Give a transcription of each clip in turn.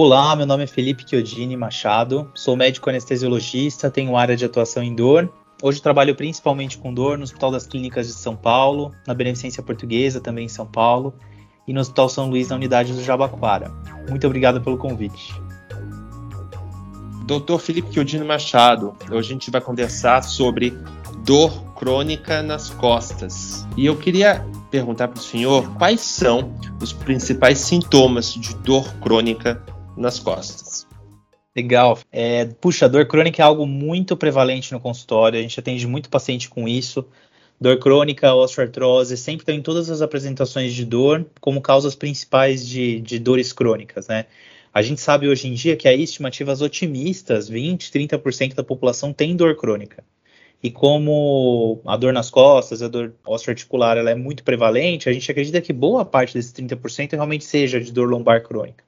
Olá, meu nome é Felipe Chiodini Machado, sou médico anestesiologista, tenho área de atuação em dor. Hoje trabalho principalmente com dor no Hospital das Clínicas de São Paulo, na Beneficência Portuguesa, também em São Paulo, e no Hospital São Luís, na unidade do Jabaquara. Muito obrigado pelo convite. Dr. Felipe Chiodini Machado, hoje a gente vai conversar sobre dor crônica nas costas. E eu queria perguntar para o senhor quais são os principais sintomas de dor crônica nas costas. Legal. É, puxa, dor crônica é algo muito prevalente no consultório. A gente atende muito paciente com isso. Dor crônica, osteoartrose, sempre tem em todas as apresentações de dor como causas principais de, de dores crônicas, né? A gente sabe hoje em dia que há estimativas otimistas, 20, 30% da população tem dor crônica. E como a dor nas costas, a dor osteoarticular, ela é muito prevalente, a gente acredita que boa parte desses 30% realmente seja de dor lombar crônica.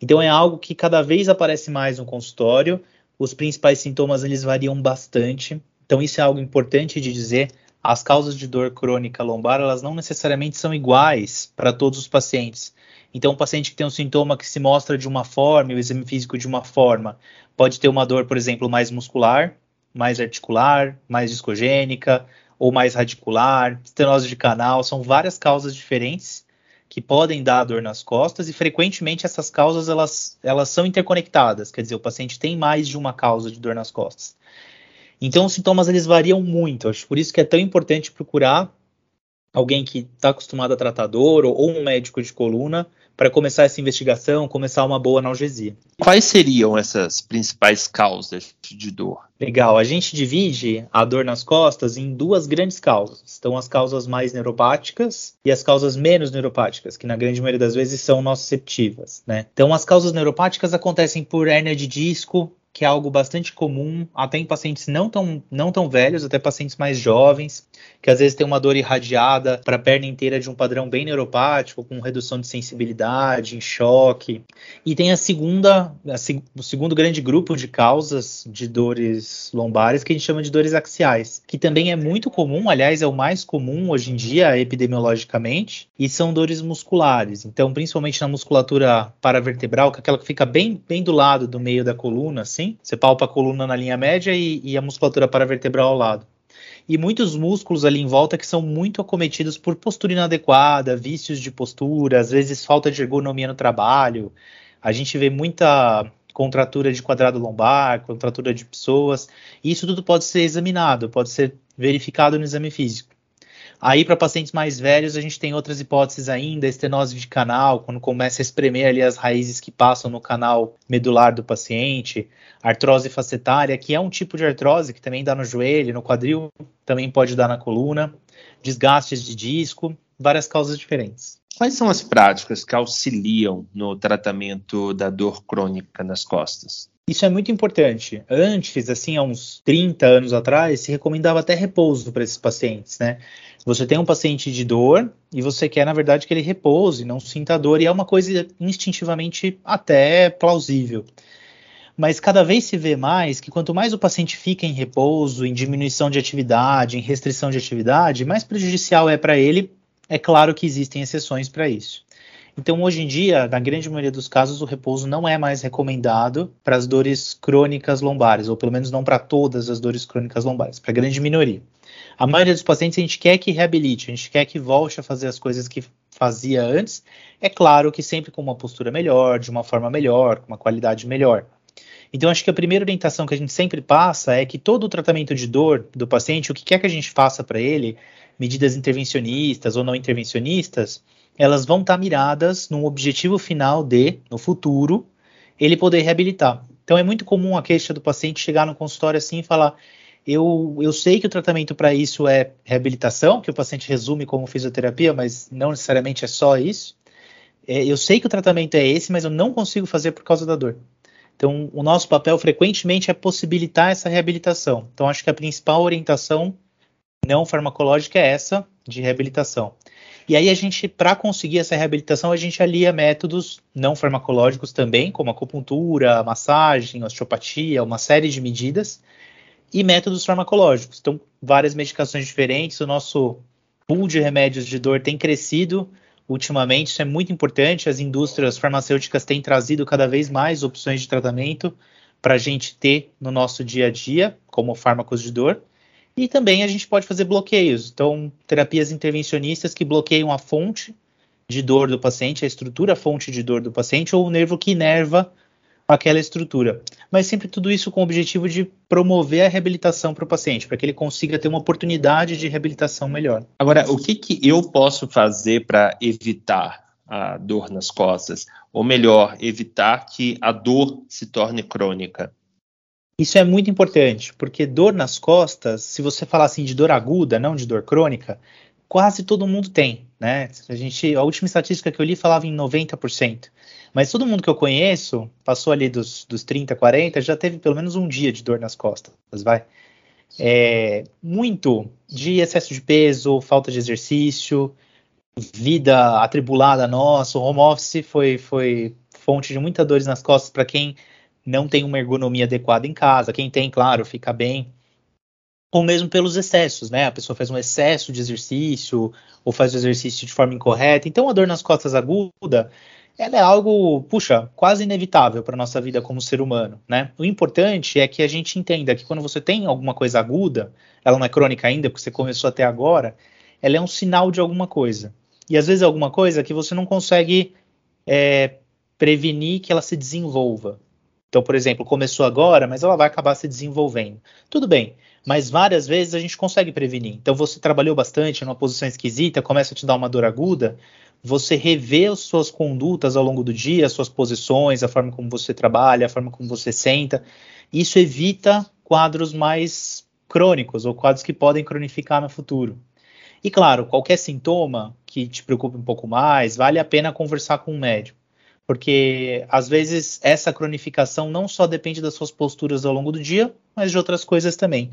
Então é algo que cada vez aparece mais no consultório. Os principais sintomas eles variam bastante. Então isso é algo importante de dizer. As causas de dor crônica lombar elas não necessariamente são iguais para todos os pacientes. Então, um paciente que tem um sintoma que se mostra de uma forma, o exame físico de uma forma, pode ter uma dor, por exemplo, mais muscular, mais articular, mais discogênica ou mais radicular, estenose de canal, são várias causas diferentes que podem dar dor nas costas e frequentemente essas causas elas, elas são interconectadas, quer dizer, o paciente tem mais de uma causa de dor nas costas. Então os sintomas eles variam muito, acho por isso que é tão importante procurar alguém que está acostumado a tratar dor ou, ou um médico de coluna para começar essa investigação, começar uma boa analgesia. Quais seriam essas principais causas de dor? Legal, a gente divide a dor nas costas em duas grandes causas. Então, as causas mais neuropáticas e as causas menos neuropáticas, que na grande maioria das vezes são nociceptivas, né? Então, as causas neuropáticas acontecem por hérnia de disco, que é algo bastante comum, até em pacientes não tão, não tão velhos, até pacientes mais jovens, que às vezes tem uma dor irradiada para a perna inteira de um padrão bem neuropático, com redução de sensibilidade, em choque. E tem a segunda, a, o segundo grande grupo de causas de dores lombares, que a gente chama de dores axiais, que também é muito comum, aliás, é o mais comum hoje em dia, epidemiologicamente, e são dores musculares. Então, principalmente na musculatura paravertebral, que é aquela que fica bem, bem do lado do meio da coluna, assim, você palpa a coluna na linha média e, e a musculatura paravertebral ao lado e muitos músculos ali em volta que são muito acometidos por postura inadequada, vícios de postura, às vezes falta de ergonomia no trabalho. A gente vê muita contratura de quadrado lombar, contratura de pessoas. Isso tudo pode ser examinado, pode ser verificado no exame físico. Aí, para pacientes mais velhos, a gente tem outras hipóteses ainda, estenose de canal, quando começa a espremer ali as raízes que passam no canal medular do paciente, artrose facetária, que é um tipo de artrose que também dá no joelho, no quadril, também pode dar na coluna, desgastes de disco, várias causas diferentes. Quais são as práticas que auxiliam no tratamento da dor crônica nas costas? Isso é muito importante. Antes, assim, há uns 30 anos atrás, se recomendava até repouso para esses pacientes, né? Você tem um paciente de dor e você quer, na verdade, que ele repouse, não sinta dor, e é uma coisa instintivamente até plausível. Mas cada vez se vê mais que quanto mais o paciente fica em repouso, em diminuição de atividade, em restrição de atividade, mais prejudicial é para ele. É claro que existem exceções para isso. Então, hoje em dia, na grande maioria dos casos, o repouso não é mais recomendado para as dores crônicas lombares, ou pelo menos não para todas as dores crônicas lombares, para a grande minoria. A maioria dos pacientes a gente quer que reabilite, a gente quer que volte a fazer as coisas que fazia antes. É claro que sempre com uma postura melhor, de uma forma melhor, com uma qualidade melhor. Então, acho que a primeira orientação que a gente sempre passa é que todo o tratamento de dor do paciente, o que quer que a gente faça para ele, medidas intervencionistas ou não intervencionistas, elas vão estar tá miradas no objetivo final de, no futuro, ele poder reabilitar. Então é muito comum a queixa do paciente chegar no consultório assim e falar: eu, eu sei que o tratamento para isso é reabilitação, que o paciente resume como fisioterapia, mas não necessariamente é só isso. É, eu sei que o tratamento é esse, mas eu não consigo fazer por causa da dor. Então, o nosso papel frequentemente é possibilitar essa reabilitação. Então, acho que a principal orientação não farmacológica é essa de reabilitação. E aí a gente, para conseguir essa reabilitação, a gente alia métodos não farmacológicos também, como acupuntura, massagem, osteopatia, uma série de medidas, e métodos farmacológicos. Então, várias medicações diferentes. O nosso pool de remédios de dor tem crescido ultimamente, isso é muito importante. As indústrias farmacêuticas têm trazido cada vez mais opções de tratamento para a gente ter no nosso dia a dia, como fármacos de dor. E também a gente pode fazer bloqueios. Então, terapias intervencionistas que bloqueiam a fonte de dor do paciente, a estrutura, a fonte de dor do paciente, ou o nervo que inerva aquela estrutura. Mas sempre tudo isso com o objetivo de promover a reabilitação para o paciente, para que ele consiga ter uma oportunidade de reabilitação melhor. Agora, o que, que eu posso fazer para evitar a dor nas costas? Ou melhor, evitar que a dor se torne crônica? Isso é muito importante, porque dor nas costas, se você falar assim de dor aguda, não de dor crônica, quase todo mundo tem, né? A gente, a última estatística que eu li falava em 90%. Mas todo mundo que eu conheço, passou ali dos, dos 30, 40, já teve pelo menos um dia de dor nas costas, vai. É, muito de excesso de peso, falta de exercício, vida atribulada nossa, o home office foi, foi fonte de muitas dores nas costas para quem não tem uma ergonomia adequada em casa, quem tem, claro, fica bem, ou mesmo pelos excessos, né? A pessoa faz um excesso de exercício ou faz o exercício de forma incorreta. Então, a dor nas costas aguda ela é algo, puxa, quase inevitável para nossa vida como ser humano, né? O importante é que a gente entenda que quando você tem alguma coisa aguda, ela não é crônica ainda, porque você começou até agora, ela é um sinal de alguma coisa. E às vezes é alguma coisa que você não consegue é, prevenir que ela se desenvolva. Então, por exemplo, começou agora, mas ela vai acabar se desenvolvendo. Tudo bem, mas várias vezes a gente consegue prevenir. Então, você trabalhou bastante numa posição esquisita, começa a te dar uma dor aguda, você rever as suas condutas ao longo do dia, as suas posições, a forma como você trabalha, a forma como você senta. Isso evita quadros mais crônicos ou quadros que podem cronificar no futuro. E claro, qualquer sintoma que te preocupe um pouco mais, vale a pena conversar com um médico. Porque às vezes essa cronificação não só depende das suas posturas ao longo do dia, mas de outras coisas também.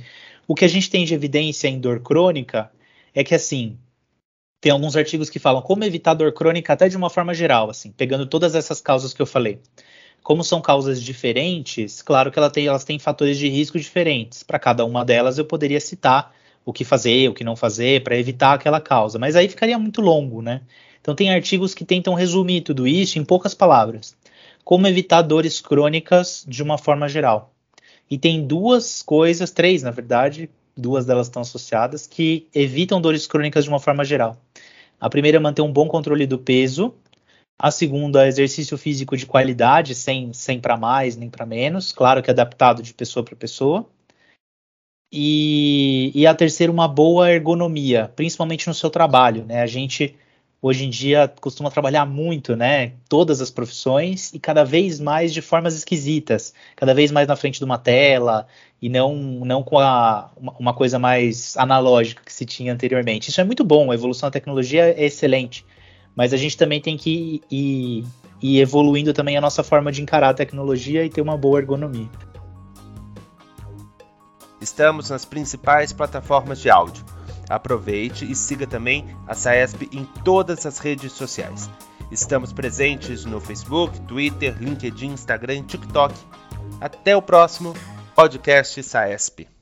O que a gente tem de evidência em dor crônica é que assim, tem alguns artigos que falam como evitar dor crônica até de uma forma geral, assim, pegando todas essas causas que eu falei. Como são causas diferentes, claro que ela tem, elas têm fatores de risco diferentes. Para cada uma delas eu poderia citar o que fazer, o que não fazer para evitar aquela causa, mas aí ficaria muito longo, né? Então tem artigos que tentam resumir tudo isso em poucas palavras. Como evitar dores crônicas de uma forma geral. E tem duas coisas, três na verdade, duas delas estão associadas, que evitam dores crônicas de uma forma geral. A primeira é manter um bom controle do peso. A segunda, exercício físico de qualidade, sem, sem para mais nem para menos, claro que adaptado de pessoa para pessoa. E, e, a terceira, uma boa ergonomia, principalmente no seu trabalho. Né? A gente hoje em dia costuma trabalhar muito, né? Todas as profissões e cada vez mais de formas esquisitas, cada vez mais na frente de uma tela e não, não com a, uma coisa mais analógica que se tinha anteriormente. Isso é muito bom, a evolução da tecnologia é excelente, mas a gente também tem que ir, ir evoluindo também a nossa forma de encarar a tecnologia e ter uma boa ergonomia. Estamos nas principais plataformas de áudio Aproveite e siga também a SAESP em todas as redes sociais. Estamos presentes no Facebook, Twitter, LinkedIn, Instagram e TikTok. Até o próximo podcast SAESP.